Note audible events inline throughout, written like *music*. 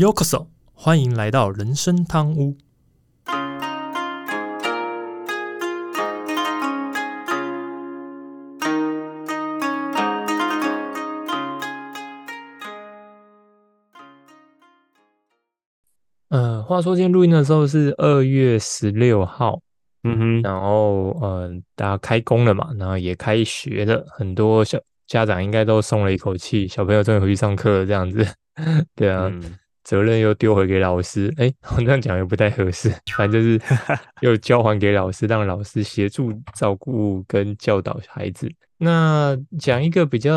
Yokoso，欢迎来到人生汤屋。呃，话说今天录音的时候是二月十六号，嗯哼，然后呃，大家开工了嘛，然后也开学了，很多小家长应该都松了一口气，小朋友终于回去上课了，这样子，*laughs* 对啊，嗯责任又丢回给老师，哎，*laughs* 我这样讲也不太合适，反正就是 *laughs* 又交还给老师，让老师协助照顾跟教导孩子。那讲一个比较，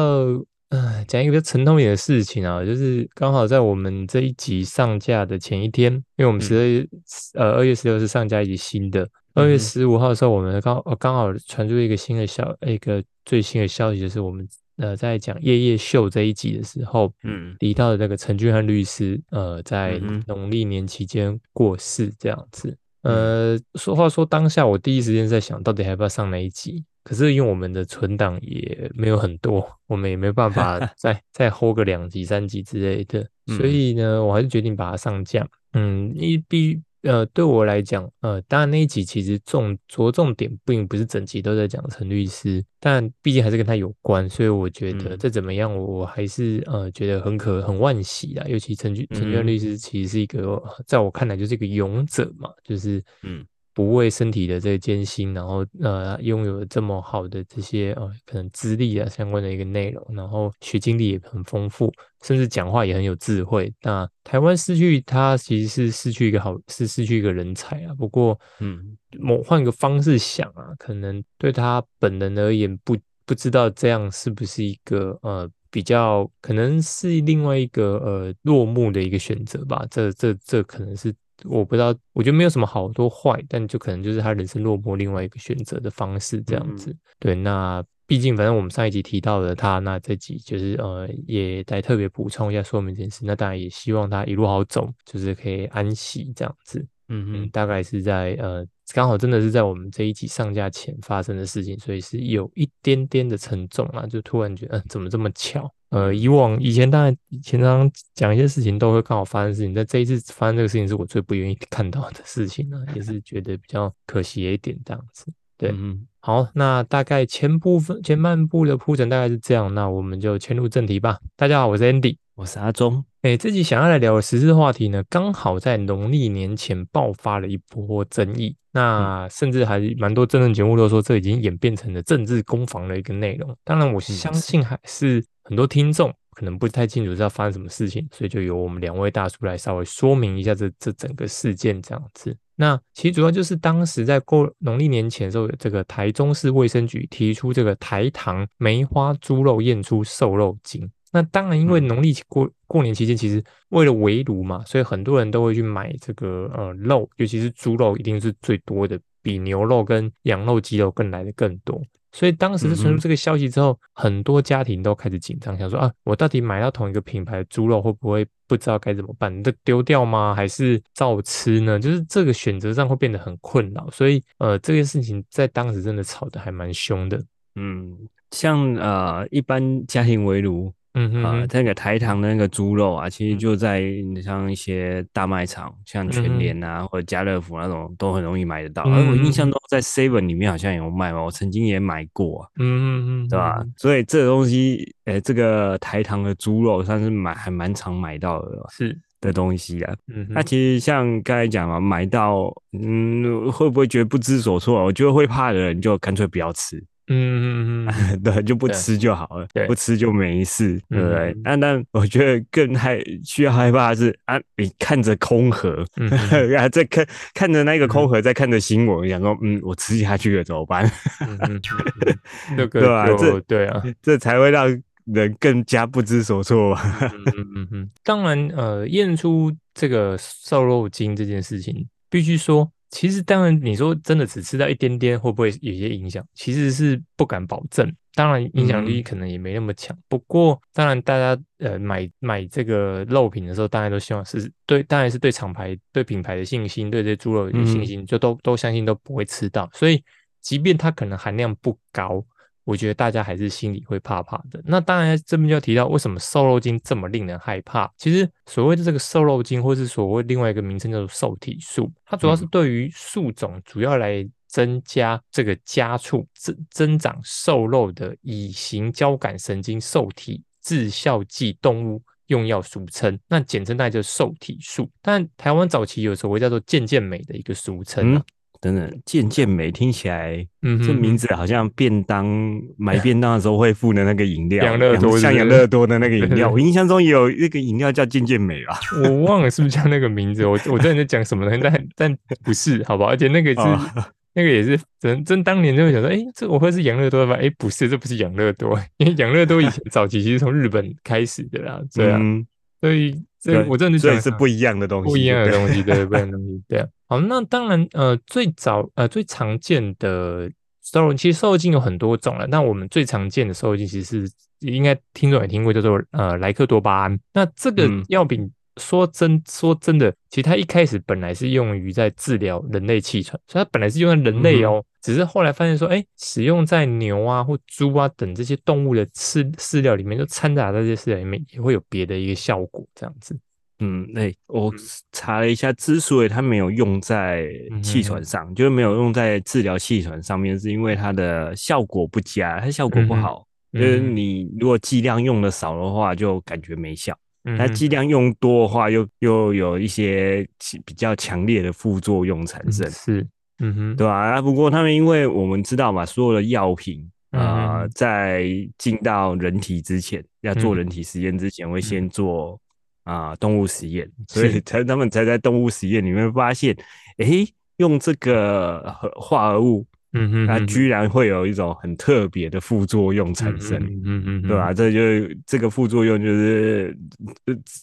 呃，讲一个比较沉痛一点的事情啊，就是刚好在我们这一集上架的前一天，因为我们十二月，呃，二月十六是上架一集新的，二月十五号的时候，我们刚呃刚好传出一个新的消一个最新的消息，就是我们呃在讲夜夜秀这一集的时候，嗯提到的那个陈俊翰律师，呃，在农历年期间过世这样子。嗯呃，说话说当下我第一时间在想到底要不要上那一集，可是因为我们的存档也没有很多，我们也没办法 *laughs* 再再 hold 个两集、三集之类的，所嗯以呢，我还是决定把它上架。嗯，一必呃，对我来讲，呃，当然那一集其实重着重点并不是整集都在讲陈律师，但毕竟还是跟他有关，所以我觉得嗯。再怎么样，我我还是呃觉得很可很惋惜啦。尤其陈俊陈俊翰嗯。律师其实是一个，呃在我看来就是一个勇者嘛，就是嗯不畏身体的这个艰辛，然后呃拥有这么好的这些呃可能资历啊相关的一个内容，然后学经历也很丰富，甚至讲话也很有智慧。那台湾失去他其实是失去一个好，是失去一个人才啊。不过嗯某换个方式想啊，可能对他本人而言，不不知道这样是不是一个呃比较，可能是另外一个呃落幕的一个选择吧。这这这可能是我不知道，我觉得没有什么好多坏，但就可能就是他人生落寞另外一个选择的方式这样子。对，那毕竟反正我们上一集提到了他，那这集就是呃也来特别补充一下说明这件事。那当然也希望他一路好走，就是可以安息这样子。嗯，嗯哼大概是在呃，刚好真的是在我们这一集上架前发生的事情，所以是有一点点的沉重啊，就突然觉得，嗯、怎么这么巧？呃，以往以前当然以前常常讲一些事情都会刚好发生事情，但这一次发生这个事情是我最不愿意看到的事情呢、也是觉得比较可惜一点这样子。对嗯好，那大概前部分前半部的铺陈大概是这样，那我们就切入正题吧。大家好，我是 Andy。我是阿忠，哎，这集想要来聊的时事话题呢，刚好在农历年前爆发了一波争议，那甚至还蛮多政论节目都说这已经演变成了政治攻防的一个内容。当然，我相信还是很多听众可能不太清楚知道发生什么事情，所以就由我们两位大叔来稍微说明一下这这整个事件这样子。那其实主要就是当时在过农历年前的时候，这个台中市卫生局提出这个台糖梅花猪肉验出瘦肉精。那当然，因为嗯农历过过年期间，其实为了围炉嘛，所以很多人都会去买这个呃肉，尤其是猪肉，一定是最多的，比牛肉跟羊肉、鸡肉更来的更多。所以当时是传出这个消息之后，很多家庭都开始紧张，想说啊，我到底买到同一个品牌的猪肉，会不会不知道该怎么办？这丢掉吗？还是照吃呢？就是这个选择上会变得很困扰。所以呃，这件事情在当时真的吵得还蛮凶的。嗯，像呃一般家庭围炉啊，嗯哼哼，那个台糖的那个猪肉啊，其实嗯就在像一些大卖场，像全联啊或者家乐福那种都很容易买得到。嗯而我印嗯象中在 Seven 里面好像有卖嘛，我曾经也买过啊。嗯嗯嗯，对吧？所以这个东西，呃，这个台糖的猪肉算是买还蛮常买到的是，的东西啊。嗯，那其实像刚才讲嘛，买到，嗯，会不会觉得不知所措？我觉得会怕的人就干脆不要吃，嗯嗯嗯 *laughs* 对，就不吃就好了，不吃就没事，对不对嗯？那但我觉得更害需要害怕的是啊，你看着空盒，嗯嗯。*laughs* 啊，在看看着那个空盒，在看着新闻，想说，嗯，我吃下去了怎么办？*laughs* 对吧？这对啊，这才会让人更加不知所措吧。嗯。嗯嗯嗯，当然，呃，验出这个瘦肉精这件事情，必须说，其实当然你说真的只吃到一点点，会不会有些影响？其实是不敢保证。当然，影响力嗯可能也没那么强。不过，当然大家呃买买这个肉品的时候，当然都希望是对，当然是对厂牌、对品牌的信心，对这些猪肉有信心，就都都相信都不会吃到。所以，即便它可能含量不高，我觉得大家还是心里会怕怕的。那当然这边就要提到为什么瘦肉精这么令人害怕。其实所谓的这个瘦肉精，或是所谓另外一个名称叫做瘦体素，它主要是对于树种主要来增加这个加速增增长瘦肉的乙型交感神经受体致效剂动物。用药俗称，那简称大概就是受体素。但台湾早期有所谓叫做健健美的一个俗称。等等，健健美听起来，嗯，这名字好像便当买便当的时候会附的那个饮料，养乐多，像养乐多的那个饮料。*laughs* 我印象中有那个饮料叫健健美吧？我忘了是不是叫那个名字。我我知道你在讲什么？但但不是，好吧？而且那个是。那个也是真真当年就会想说，哎，这我会是养乐多吧？哎，不是，这不是养乐多，因为养乐多以前早期其实从日本开始的啦，这样，所以这我真的觉得是不一样的东西，不一样的东西，对，不一样的东西，对。好，那当然，呃，最早呃最常见的瘦肉，其实瘦肉精有很多种了。那我们最常见的瘦肉精，其实是应该听众也听过，叫做呃莱克多巴胺。那这个药品。说真说真的，其实它一开始本来是用于在治疗人类气喘，所以它本来是用在人类哦。只是后来发现说，哎，使用在牛啊或猪啊等这些动物的饲饲料里面，就掺杂在这些饲料里面，也会有别的一个效果，这样子。嗯，那我查了一下，之所以它没有用在气喘上，就是没有用在治疗气喘上面，是因为它的效果不佳，它效果不好。就是你如果剂量用的少的话，就感觉没效。它剂量用多的话，又又有一些比较强烈的副作用产生，是，嗯哼，对吧？啊，不过他们因为我们知道嘛，所有的药品啊，在进到人体之前，要做人体实验之前，会先做啊动物实验，所以才他们才在动物实验里面发现，哎，用这个化合物。嗯哼，它居然会有一种很特别的副作用产生，嗯嗯，对吧？这就这个副作用就是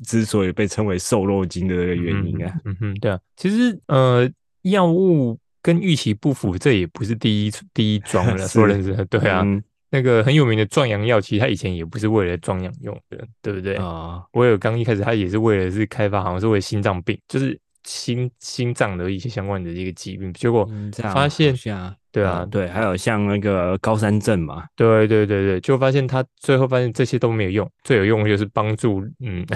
之所以被称为瘦肉精的这个原因啊。嗯哼，对啊，其实呃，药物跟预期不符，这也不是第一第一 *laughs* 桩了，说认真的，对啊，那个很有名的壮阳药，其实它以前也不是为了壮阳用的，对不对啊？我有刚一开始，它也是为了是开发，好像是为心脏病，就是心心脏的一些相关的一个疾病，结果发现。对啊，对，还有像那个高山症嘛，对对对对，就发现他最后发现这些都没有用，最有用的就是帮助嗯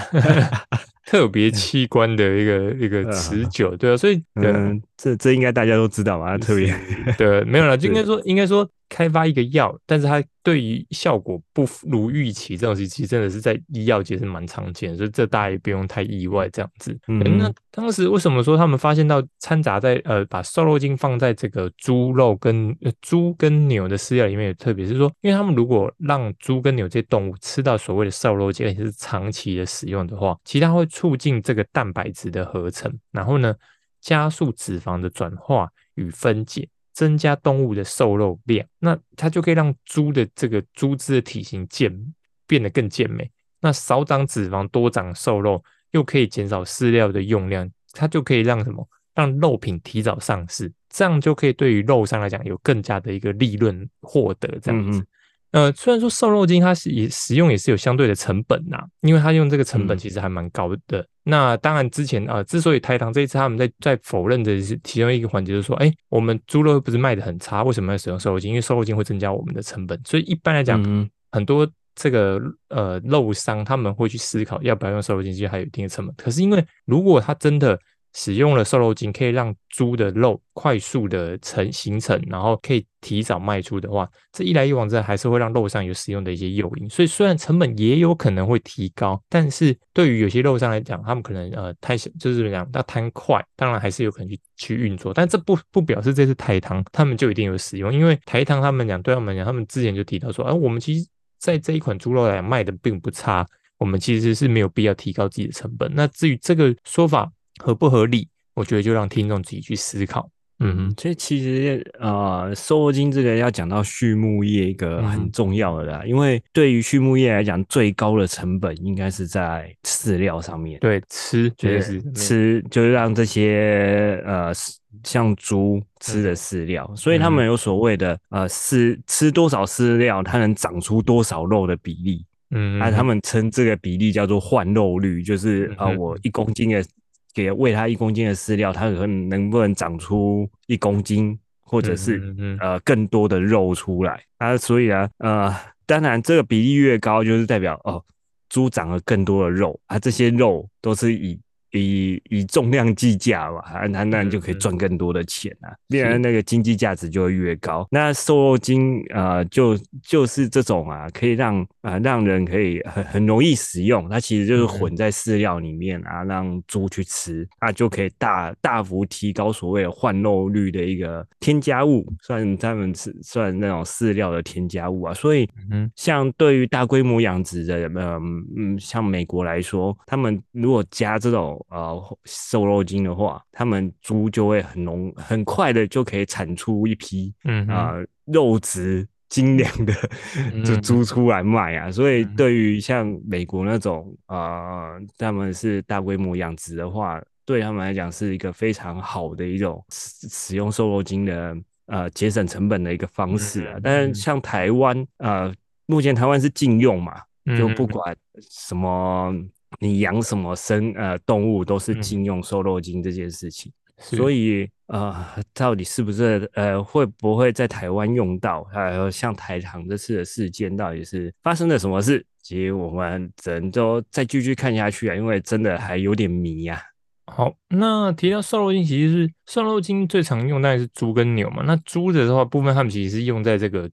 特别器官的一个一个持久，对啊，所以嗯，这这应该大家都知道嘛，特别。对，没有了，就应该 *laughs* 说应该说。开发一个药，但是它对于效果不如预期，这种事其实真的是在医药界是蛮常见，所以这大家也不用太意外。这样子，那当时为什么说他们发现到掺杂在呃把瘦肉精放在这个猪肉跟猪跟牛的饲料里面，特别是说，因为他们如果让猪跟牛这些动物吃到所谓的瘦肉精，而且是长期的使用的话，其实它会促进这个蛋白质的合成，然后呢加速脂肪的转化与分解。增加动物的瘦肉量，那它就可以让猪的这个猪只的体型健变得更健美。那少长脂肪，多长瘦肉，又可以减少饲料的用量，它就可以让什么？让肉品提早上市，这样就可以对于肉商来讲有更加的一个利润获得。这样子。呃，虽然说瘦肉精它是也使用也是有相对的成本呐，因为它用这个成本其实还蛮高的。那当然之前啊，之所以台糖这一次他们在在否认的是其中一个环节，就是说，哎，我们猪肉不是卖的很差，为什么要使用瘦肉精？因为瘦肉精会增加我们的成本。所以一般来讲，很多这个呃肉商他们会去思考要不要用瘦肉精，其实还有一定的成本。可是因为如果它真的使用了瘦肉精，可以让猪的肉快速的成形成，然后可以提早卖出的话，这一来一往之还是会让肉上有使用的一些诱因。所以虽然成本也有可能会提高，但是对于有些肉商来讲，他们可能呃太小，就是讲要贪快，当然还是有可能去去运作。但这不不表示这次台糖他们就一定有使用，因为台糖他们讲对他们讲，他们之前就提到说，哎，我们其实在这一款猪肉来讲卖的并不差，我们其实是没有必要提高自己的成本。那至于这个说法。合不合理？我觉得就让听众自己去思考。嗯，所以其实呃，瘦肉精这个要讲到畜牧业一个很重要的啦，因为对于畜牧业来讲，最高的成本应该是在饲料上面。对，吃就是吃，就是让这些呃像猪吃的饲料，所以他们有所谓的呃饲吃多少饲料，它能长出多少肉的比例。嗯，啊，他们称这个比例叫做换肉率，就是啊，我一公斤的。给喂它一公斤的饲料，它可能能不能长出一公斤或者是呃更多的肉出来啊。所以啊，呃，当然这个比例越高，就是代表哦，猪长了更多的肉啊，这些肉都是以。以以重量计价嘛，那那你就可以赚更多的钱啊，必然那个经济价值就会越高。那瘦肉精啊，就就是这种啊，可以让啊让人可以很很容易食用。它其实就是混在饲料里面啊，让猪去吃，那就可以大大幅提高所谓的换肉率的一个添加物，算他们是算那种饲料的添加物啊。所以，嗯，像对于大规模养殖的，嗯嗯，像美国来说，他们如果加这种呃，瘦肉精的话，他们猪就会很浓很快的就可以产出一批，嗯啊，肉质精良的 *laughs* 就猪出来卖啊。所以对于像美国那种啊，他们是大规模养殖的话，对他们来讲是一个非常好的一种使使用瘦肉精的呃节省成本的一个方式啊。但是像台湾呃，目前台湾是禁用嘛，就不管什么。你养什么生呃动物都是禁用瘦肉精这件事情，所以呃，到底是不是呃会不会在台湾用到？还有像台糖这次的事件，到底是发生了什么事？其实我们只能都再继续看下去啊，因为真的还有点迷呀。好，那提到瘦肉精，其实是瘦肉精最常用，当然是猪跟牛嘛。那猪的话部分，他们其实是用在这个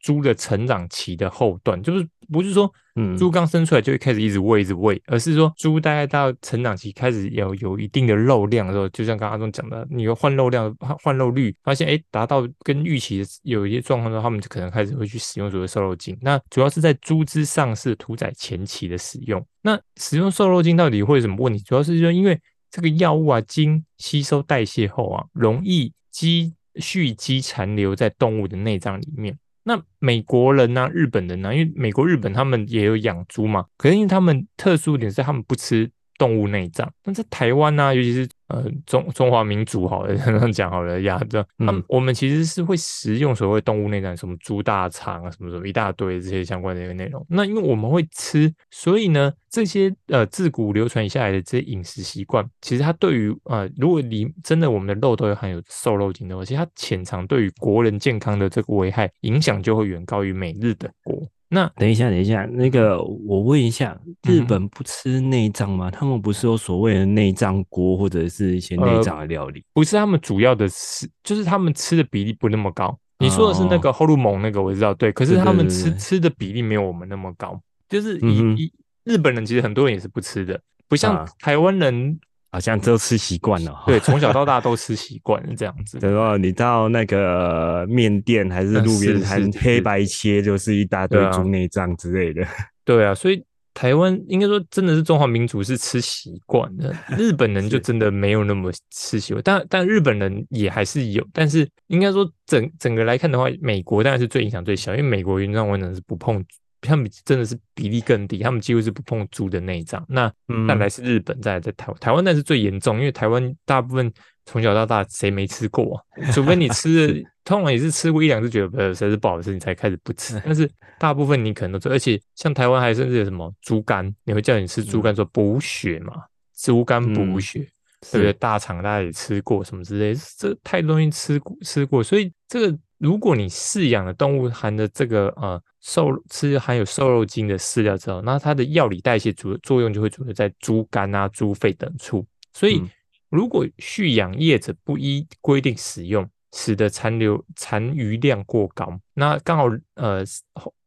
猪的成长期的后段，就是不是说，嗯，猪刚生出来就会开始一直喂，一直喂，而是说猪大概到成长期开始有有一定的肉量的时候，就像刚刚阿忠讲的，你要换肉量、换肉率，发现哎达到跟预期的有一些状况的时候，他们就可能开始会去使用所谓瘦肉精。那主要是在猪只上市、屠宰前期的使用。那使用瘦肉精到底会有什么问题？主要是说因为这个药物啊，经吸收代谢后啊，容易积蓄积残留在动物的内脏里面。那美国人呢，日本人呢，因为美国、日本他们也有养猪嘛，可是因为他们特殊点是他们不吃动物内脏。那在台湾呢，尤其是。呃，中中华民族好了，这样讲好了呀。这嗯，我们其实是会食用所谓动物内脏，什么猪大肠啊，什么什么一大堆这些相关的一个内容。那因为我们会吃，所以呢，这些呃自古流传下来的这些饮食习惯，其实它对于呃，如果你真的我们的肉都有含有瘦肉精的话，其实它潜藏对于国人健康的这个危害影响就会远高于美日的国。那等一下，等一下，那个我问一下，日本不吃内脏吗？他们不是有所谓的内脏锅或者是一些内脏的料理？不是，他们主要的是就是他们吃的比例不那么高。你说的是那个后路蒙那个，我知道，对。可是他们吃吃的比例没有我们那么高。就是以以日本人其实很多人也是不吃的，不像台湾人。好像都吃习惯了，对，从小到大都吃习惯了这样子。*laughs* 然后你到那个面店还是路边摊，黑白切就是一大堆猪内脏之类的。*laughs* 对啊，所以台湾应该说真的是中华民族是吃习惯的，日本人就真的没有那么吃习惯。但但日本人也还是有，但是应该说整整个来看的话，美国当然是最影响最小，因为美国原上完全是不碰。他们真的是比例更低，他们几乎是不碰猪的内脏。那再来是日本，再来在台湾，台湾那是最严重，因为台湾大部分从小到大谁没吃过啊？除非你吃，*laughs* 通常也是吃过一两次，觉得实在是不好吃，你才开始不吃。但是大部分你可能都吃，而且像台湾还甚至有什么猪肝，你会叫你吃猪肝说补血嘛？猪肝补血，对不对？大肠大家也吃过什么之类，这太多东西吃过吃过，所以这个。如果你饲养的动物含的这个呃瘦吃含有瘦肉精的饲料之后，那它的药理代谢主作用就会主要在猪肝啊、猪肺等处。所以，如果蓄养业者不依规定使用，使得残留残余量过高，那刚好呃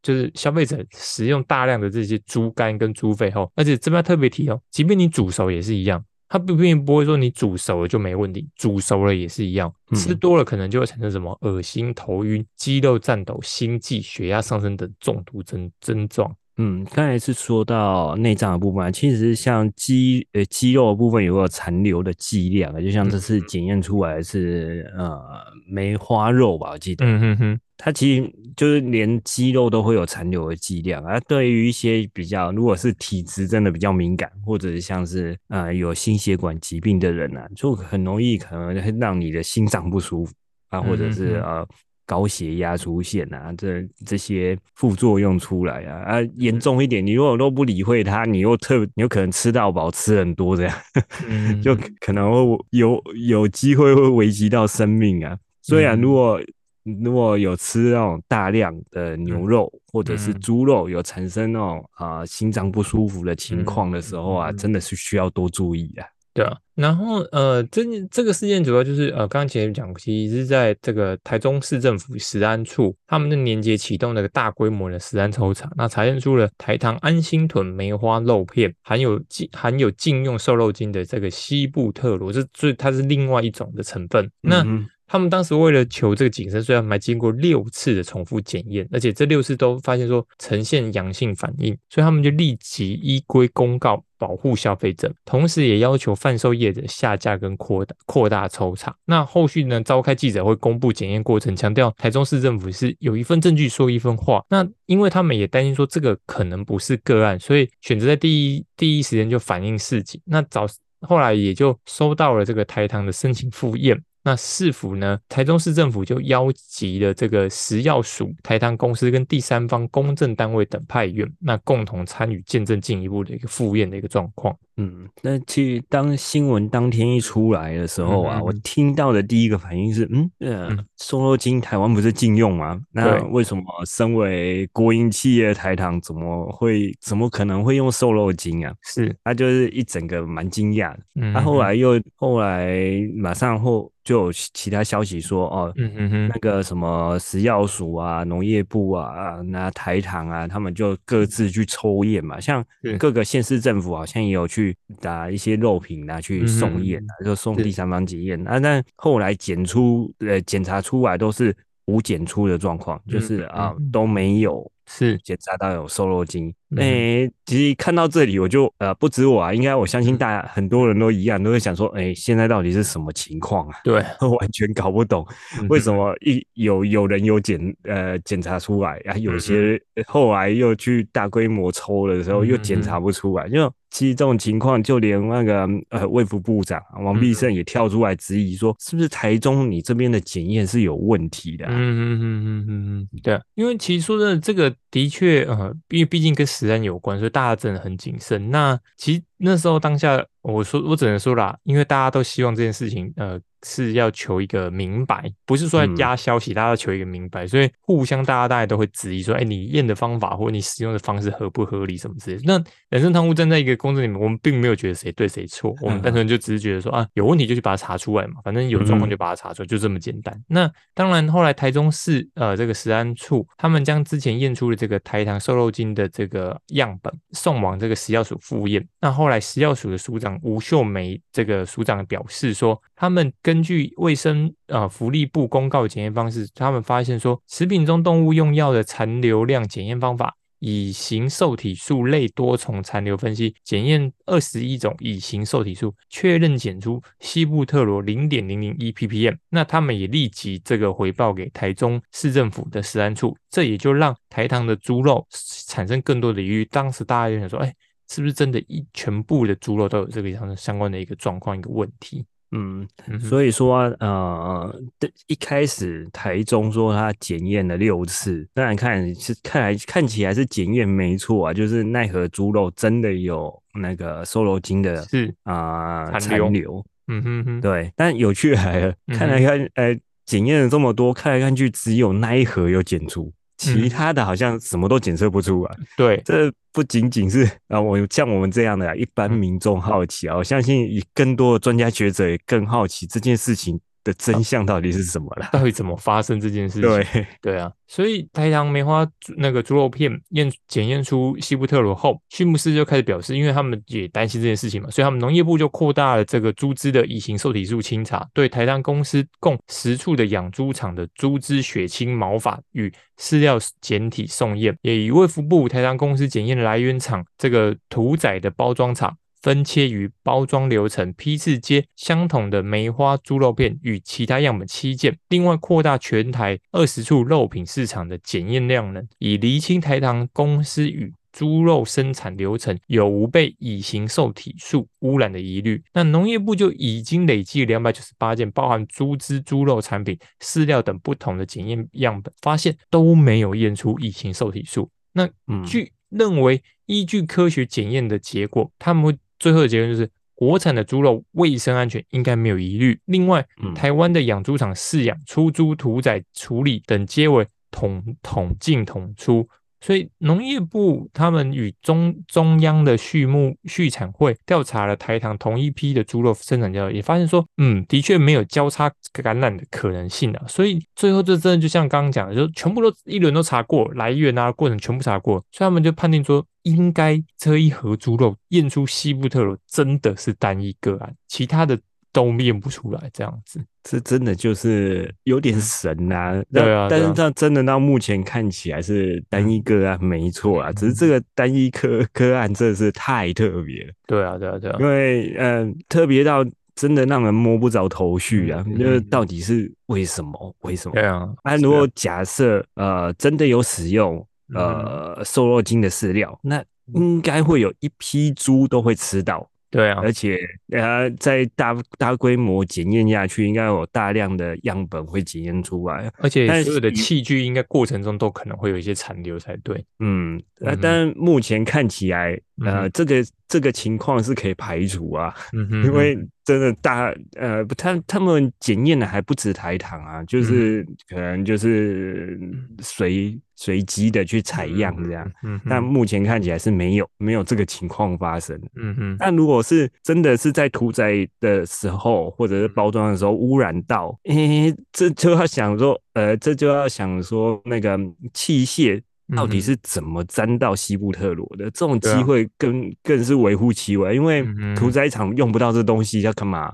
就是消费者使用大量的这些猪肝跟猪肺后，而且这边特别提哦，即便你煮熟也是一样。它不并不会说你煮熟了就没问题，煮熟了也是一样，吃多了可能就会产生什么恶心、头晕、肌肉颤抖、心悸、血压上升等中毒症症状。嗯，刚才是说到内脏的部分，其实像肌呃肌肉的部分有个残留的剂量啊，就像这次检验出来是呃梅花肉吧，我记得。嗯哼哼。它其实就是连肌肉都会有残留的剂量啊。对于一些比较，如果是体质真的比较敏感，或者是像是呃有心血管疾病的人啊，就很容易可能会让你的心脏不舒服啊，或者是呃高血压出现啊，这这些副作用出来啊啊严重一点，你如果都不理会它，你又特你有可能吃到饱吃很多这样，*laughs* 就可能会有有机会会危及到生命啊。虽然如果如果有吃那种大量的牛肉或者是猪肉，有产生那种啊心脏不舒服的情况的时候啊，真的是需要多注意啊。对啊，然后呃，这这个事件主要就是呃，刚刚前面讲，其实是在这个台中市政府食安处，他们的年节启动那个大规模的食安抽查，那查验出了台糖安心屯梅花肉片含有禁含有禁用瘦肉精的这个西布特罗，这所以它是另外一种的成分。那他们当时为了求这个谨慎，虽然还经过六次的重复检验，而且这六次都发现说呈现阳性反应，所以他们就立即依规公告保护消费者，同时也要求贩售业者下架跟扩大扩大抽查。那后续呢，召开记者会公布检验过程，强调台中市政府是有一份证据说一份话。那因为他们也担心说这个可能不是个案，所以选择在第一第一时间就反映事情。那早后来也就收到了这个台糖的申请复验。那市府呢？台中市政府就邀集了这个食药署、台糖公司跟第三方公证单位等派员，那共同参与见证进一步的一个复验的一个状况。嗯，那其实当新闻当天一出来的时候啊，我听到的第一个反应是，嗯，呃，瘦肉精台湾不是禁用吗？那为什么身为国营企业台糖怎么会怎么可能会用瘦肉精啊？是，他就是一整个蛮惊讶的。他后来又后来马上后就有其他消息说，哦，嗯嗯嗯，那个什么食药署啊、农业部啊、那台糖啊，他们就各自去抽验嘛，像各个县市政府好像也有去。去打一些肉品拿去送验就送第三方检验。啊，但后来检出呃检查出来都是无检出的状况，就是啊都没有是。检查到有瘦肉精。哎，其实看到这里我就呃不止我啊，应该我相信大家很多人都一样，都会想说，哎，现在到底是什么情况啊？对，*laughs* 完全搞不懂为什么一有有人有检呃检查出来啊，有些后来又去大规模抽的时候又检查不出来，就。其实这种情况，就连那个呃卫福部长王必胜也跳出来质疑说，是不是台中你这边的检验是有问题的？嗯嗯嗯嗯嗯嗯，对，因为其实说真的，这个的确呃，因为毕竟跟实案有关，所以大家真的很谨慎。那其实那时候当下，我说我只能说啦，因为大家都希望这件事情呃。是要求一个明白，不是说要压消息，大家要求一个明白，所以互相大家大家都会质疑说，哎，你验的方法或者你使用的方式合不合理什么之类的。那人生贪污站在一个公证里面，我们并没有觉得谁对谁错，我们单纯就只是觉得说啊，有问题就去把它查出来嘛，反正有状况就把它查出来，就这么简单。那当然，后来台中市呃这个食安处，他们将之前验出的这个台糖瘦肉精的这个样本送往这个食药署复验。那后来食药署的署长吴秀梅这个署长表示说。他们根据卫生呃福利部公告检验方式，他们发现说，食品中动物用药的残留量检验方法，乙型受体素类多重残留分析检验二十一种乙型受体素，确认检出西布特罗零点零零一 ppm。那他们也立即这个回报给台中市政府的食安处，这也就让台糖的猪肉产生更多的疑虑。当时大家就想说，哎，是不是真的一全部的猪肉都有这个相相关的一个状况一个问题？嗯，所以说呃，一开始台中说他检验了六次，当然看是看来看起来是检验没错啊，就是奈何猪肉真的有那个瘦肉精的是啊残留，嗯哼哼，对，但有趣来了，看来看呃检验了这么多，看来看去只有那一盒有检出。其他的好像什么都检测不出来，对，这不仅仅是啊，我像我们这样的一般民众好奇啊，我相信以更多的专家学者也更好奇这件事情。的真相到底是什么了？到底怎么发生这件事 *laughs* 情？对对啊，所以台糖梅花那个猪肉片验检验出西布特罗后，畜牧师就开始表示，因为他们也担心这件事情嘛，所以他们农业部就扩大了这个猪只的乙型受体素清查，对台糖公司共十处的养猪场的猪只血清毛发与饲料检体送验，也以卫福部台糖公司检验来源厂这个屠宰的包装厂。分切于包装流程批次接相同的梅花猪肉片与其他样本七件，另外扩大全台二十处肉品市场的检验量能，以厘清台糖公司与猪肉生产流程有无被乙型受体素污染的疑虑。那农业部就已经累计两百九十八件，包含猪只、猪肉产品、饲料等不同的检验样本，发现都没有验出乙型受体素。那据认为，依据科学检验的结果，他们会。最后的结论就是，国产的猪肉卫生安全应该没有疑虑。另外，台湾的养猪场饲养、出租、屠宰、处理等皆为统统进统出。所以农业部他们与中中央的畜牧畜产会调查了台糖同一批的猪肉生产交易，也发现说，嗯，的确没有交叉感染的可能性啊。所以最后这真的就像刚刚讲的，就全部都一轮都查过来源啊，过程全部查过，所以他们就判定说，应该这一盒猪肉验出西布特罗真的是单一个案，其他的。都念不出来，这样子，这真的就是有点神呐。对啊，但是它真的到目前看起来是单一个案，没错啊。只是这个单一科科案真的是太特别了。对啊，对啊，对啊。因为嗯，特别到真的让人摸不着头绪啊。就是到底是为什么？为什么？对啊。那如果假设呃真的有使用呃瘦肉精的饲料，那应该会有一批猪都会吃到。对啊，而且呃，在大大规模检验下去，应该有大量的样本会检验出来，而。且所有的器具应该过程中都可能会有一些残留才对。嗯，那，但目前看起来，呃，这个这个情况是可以排除啊，因为真的大呃，他他们检验的还不止台糖啊，就是可能就是随。随机的去采样这样，嗯，但目前看起来是没有没有这个情况发生，嗯哼。但如果是真的是在屠宰的时候或者是包装的时候污染到，诶，这就要想说，呃，这就要想说那个器械到底是怎么沾到西部特罗的？这种机会更更是微乎其微，因为屠宰场用不到这东西要干嘛？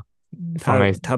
他他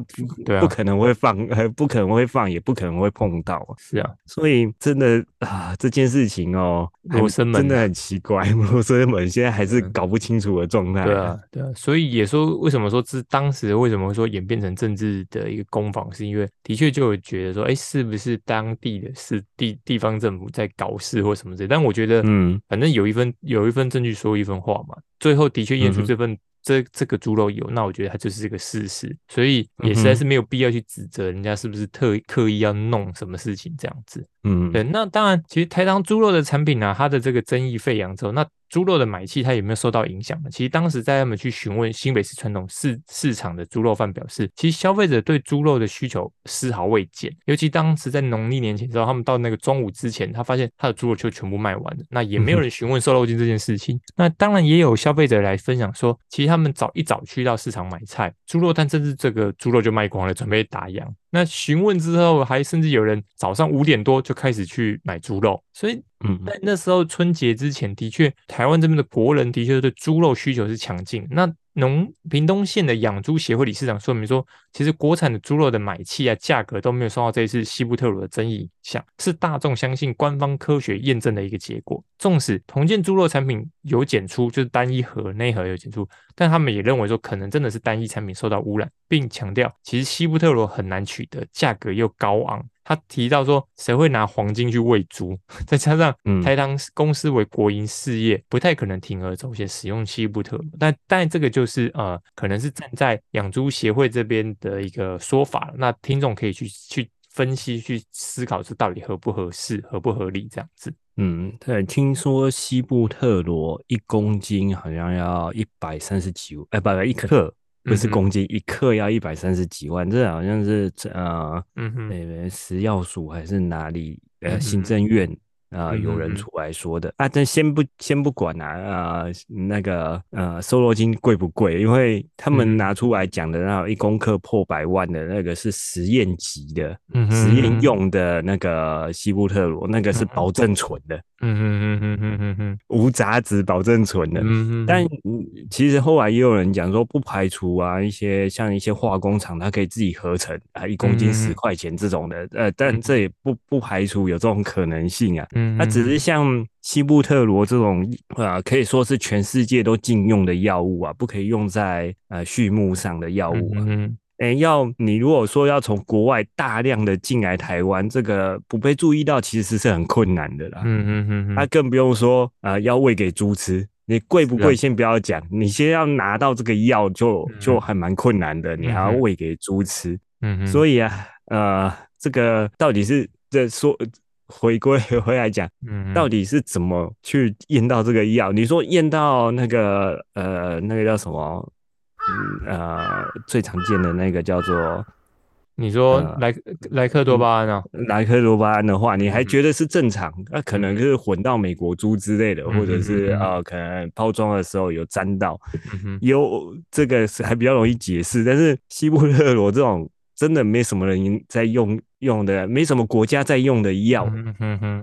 不可能会放，不可能会放，也不可能会碰到。是啊，所以真的啊，这件事情哦，罗生门真的很奇怪，*laughs* 罗生门现在还是搞不清楚的状态。对啊，对啊，所以也说为什么说这当时为什么会说演变成政治的一个攻防，是因为的确就有觉得说，哎，是不是当地的是地地方政府在搞事或什么之类？但我觉得，嗯，反正有一份有一份证据说一份话嘛，最后的确验出这份。这这个猪肉有，那我觉得它就是一个事实，所以也实在是没有必要去指责人家是不是特刻意要弄什么事情这样子。嗯，对，那当然，其实台糖猪肉的产品呢，它的这个争议沸扬之后，那。猪肉的买气，它有没有受到影响呢？其实当时在他们去询问新北市传统市市场的猪肉贩表示，其实消费者对猪肉的需求丝毫未减。尤其当时在农历年前之后，他们到那个中午之前，他发现他的猪肉就全部卖完了。那也没有人询问瘦肉精这件事情。那当然也有消费者来分享说，其实他们早一早去到市场买菜，猪肉但甚至这个猪肉就卖光了，准备打烊。那询问之后，还甚至有人早上五点多就开始去买猪肉，所以，嗯，在那时候春节之前，的确台湾这边的国人的确对猪肉需求是强劲。那农屏东县的养猪协会理事长说明说，其实国产的猪肉的买气啊，价格都没有受到这一次西部特鲁的争议影响，是大众相信官方科学验证的一个结果。纵使同件猪肉产品有检出，就是单一盒那盒有检出，但他们也认为说，可能真的是单一产品受到污染，并强调其实西部特罗很难取得，价格又高昂。他提到说，谁会拿黄金去喂猪？再加上台糖公司为国营事业，不太可能铤而走险使用西部特。但但这个就是呃，可能是站在养猪协会这边的一个说法。那听众可以去去分析、去思考，这到底合不合适、合不合理这样子。嗯，对，听说西部特罗一公斤好像要一百三十几，哎，不不，一克。不是公斤一克要一百三十几万，这好像是呃，嗯哼，食药署还是哪里呃行政院啊有人出来说的啊？但先不先不管啊，啊那个呃瘦肉精贵不贵？因为他们拿出来讲的那一公克破百万的那个是实验级的，实验用的那个西布特罗，那个是保证纯的。嗯嗯嗯嗯嗯嗯嗯，无杂质保证纯的。嗯嗯，但其实后来也有人讲说，不排除啊一些像一些化工厂，它可以自己合成啊，一公斤十块钱这种的。呃，但这也不不排除有这种可能性啊。嗯，那只是像西布特罗这种啊，可以说是全世界都禁用的药物啊，不可以用在呃畜牧上的药物啊。嗯。哎，要你如果说要从国外大量的进来台湾，这个不被注意到，其实是很困难的啦。嗯嗯嗯，那更不用说啊，要喂给猪吃，你贵不贵先不要讲，你先要拿到这个药就就还蛮困难的，你还要喂给猪吃。嗯嗯，所以啊，呃，这个到底是这说回归 *laughs* 回来讲，嗯，到底是怎么去验到这个药？你说验到那个呃，那个叫什么？呃最常见的那个叫做。你说莱莱克多巴胺啊，莱克多巴胺的话，你还觉得是正常？那可能是混到美国猪之类的，或者是呃，可能包装的时候有沾到，有这个是还比较容易解释。但是西布勒罗这种真的没什么人在用用的，没什么国家在用的药，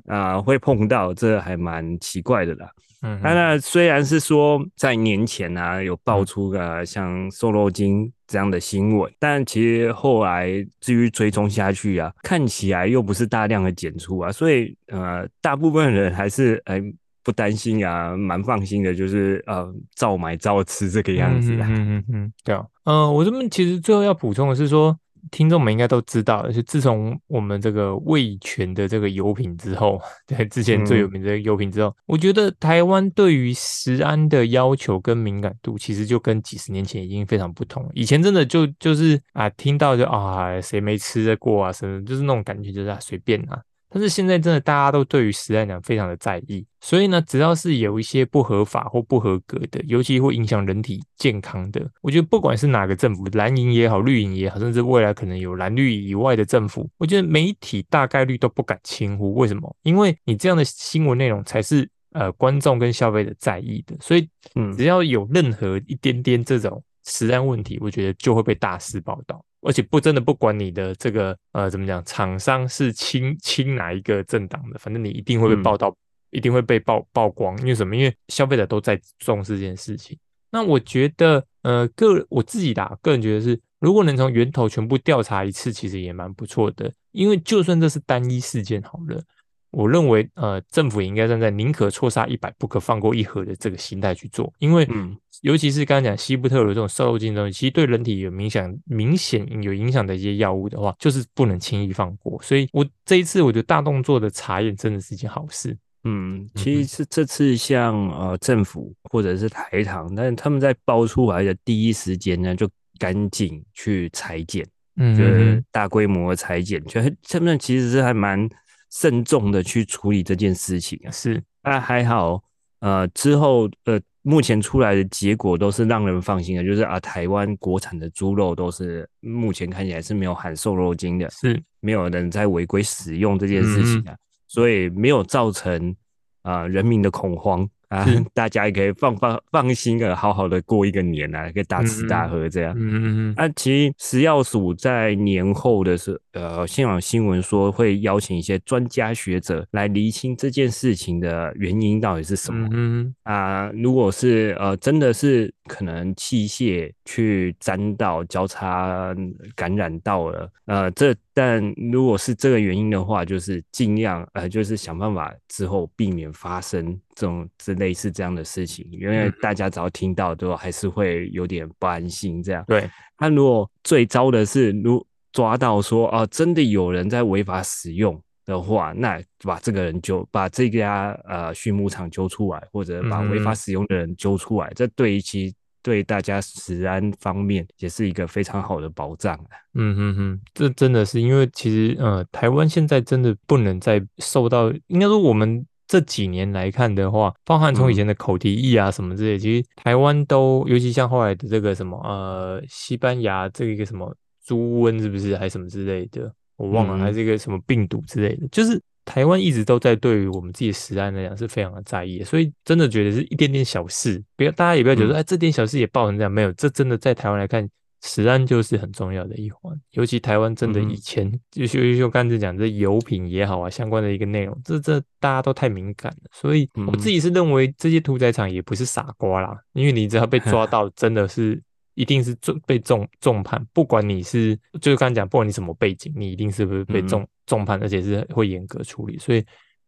啊，会碰到，这还蛮奇怪的啦。嗯，那虽然是说在年前啊有爆出个像瘦肉精这样的新闻，但其实后来至于追踪下去啊，看起来又不是大量的检出啊，所以呃，大部分人还是哎不担心啊，蛮放心的，就是呃照买照吃这个样子。嗯嗯嗯，对啊，嗯，我这边其实最后要补充的是说。听众们应该都知道，是自从我们这个味全的这个油品之后，*laughs* 对之前最有名的油品之后，我觉得台湾对于食安的要求跟敏感度，其实就跟几十年前已经非常不同。以前真的就就是啊，听到就啊，谁没吃得过啊，什么就是那种感觉，就是啊随便啊。但是现在真的大家都对于食安讲非常的在意，所以呢，只要是有一些不合法或不合格的，尤其会影响人体健康的，我觉得不管是哪个政府，蓝营也好，绿营也好，甚至未来可能有蓝绿以外的政府，我觉得媒体大概率都不敢轻忽。为什么？因为你这样的新闻内容才是呃观众跟消费者在意的，所以嗯，只要有任何一点点这种食安问题，我觉得就会被大肆报道。而且不真的不管你的这个呃怎么讲，厂商是亲亲哪一个政党的，反正你一定会被报道，一定会被曝曝光。因为什么？因为消费者都在重视这件事情。那我觉得呃个我自己的个人觉得是，如果能从源头全部调查一次，其实也蛮不错的。因为就算这是单一事件好了。我认为，呃，政府也应该站在宁可错杀一百，不可放过一盒的这个心态去做，因为，嗯，尤其是刚刚讲西布特罗这种瘦肉精东西，其实对人体有明显、明显有影响的一些药物的话，就是不能轻易放过。所以，我这一次我觉得大动作的查验真的是一件好事。嗯，其实是这次像呃政府或者是台糖，但他们在爆出来的第一时间呢，就赶紧去裁剪，嗯，就是大规模的裁剪，就他们其实是还蛮。慎重的去处理这件事情啊，是，那还好，呃，之后呃，目前出来的结果都是让人放心的，就是啊，台湾国产的猪肉都是目前看起来是没有含瘦肉精的，是，没有人在违规使用这件事情啊，所以没有造成啊人民的恐慌。啊，*laughs* 大家也可以放放放心的，好好的过一个年啊，可以大吃大喝这样。嗯嗯嗯。啊，其实食药署在年后的时，呃，现场新闻说会邀请一些专家学者来厘清这件事情的原因到底是什么。嗯啊，如果是呃，真的是可能器械去沾到交叉感染到了，呃，这但如果是这个原因的话，就是尽量呃，就是想办法之后避免发生。这种这类似这样的事情，因为大家只要听到，都还是会有点不安心。这样，对。那如果最糟的是，如抓到说啊，真的有人在违法使用的话，那把这个人揪，把这家呃畜牧场揪出来，或者把违法使用的人揪出来，这对于其对大家食安方面也是一个非常好的保障。嗯哼哼，这真的是因为其实呃，台湾现在真的不能再受到，应该说我们。这几年来看的话，包含从以前的口蹄疫啊什么之类，其实台湾都，尤其像后来的这个什么呃，西班牙这个什么猪瘟是不是，还什么之类的，我忘了，还是一个什么病毒之类的，就是台湾一直都在对于我们自己的食安来讲是非常的在意，所以真的觉得是一点点小事，不要大家也不要觉得哎这点小事也爆成这样，没有，这真的在台湾来看。食安就是很重要的一环，尤其台湾真的以前就就就刚才讲这油品也好啊，相关的一个内容，这这大家都太敏感了，所以我自己是认为这些屠宰场也不是傻瓜啦，因为你只要被抓到，*laughs* 真的是一定是重被重重判，不管你是就是刚才讲，不管你什么背景，你一定是不是被重重判，而且是会严格处理，所以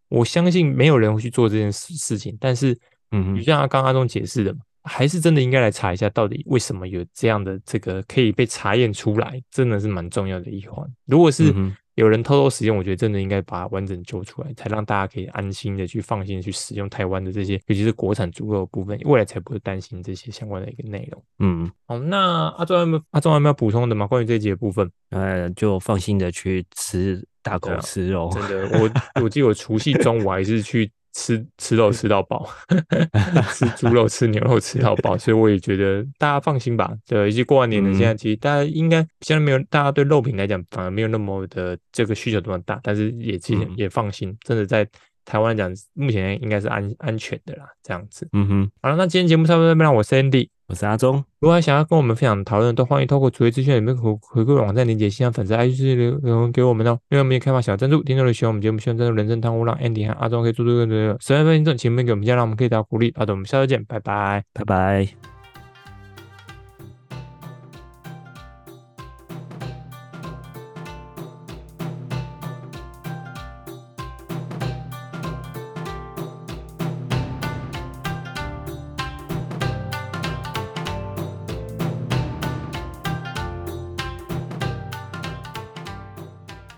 我相信没有人会去做这件事事情，但是嗯，就像他刚刚中解释的嘛。还是真的应该来查一下，到底为什么有这样的这个可以被查验出来，真的是蛮重要的一环。如果是有人偷偷使用，我觉得真的应该把它完整揪出来，才让大家可以安心的去放心去使用台湾的这些，尤其是国产猪肉部分，未来才不会担心这些相关的一个内容。嗯，好，那阿忠有没有阿忠有没有补充的吗？关于这一节部分，呃，就放心的去吃大口吃肉。真的，我我记得我除夕中午还是去。吃 *laughs* 吃肉吃到饱，*laughs* 吃猪肉吃牛肉吃到饱，所以我也觉得大家放心吧。对，以及过完年了，现在其实大家应该现在没有，大家对肉品来讲反而没有那么的这个需求那么大，但是也其实也放心，真的在。台湾讲，目前应该是安安全的啦，这样子。嗯哼，好了，那今天节目差不多这边，我是 Andy，我是阿忠。如果还想要跟我们分享讨论，都欢迎透过主页资讯里面回回馈网站连接，线上粉丝 IG 留留言给我们哦。另外，我们也开放小赞助，听众的喜欢我们节目，希望赞助人生汤屋，让 Andy 和阿忠可以做出更多的十万分钟，请们给我们加，让我们可以得到鼓励。好的，我们下次见，拜拜，拜拜。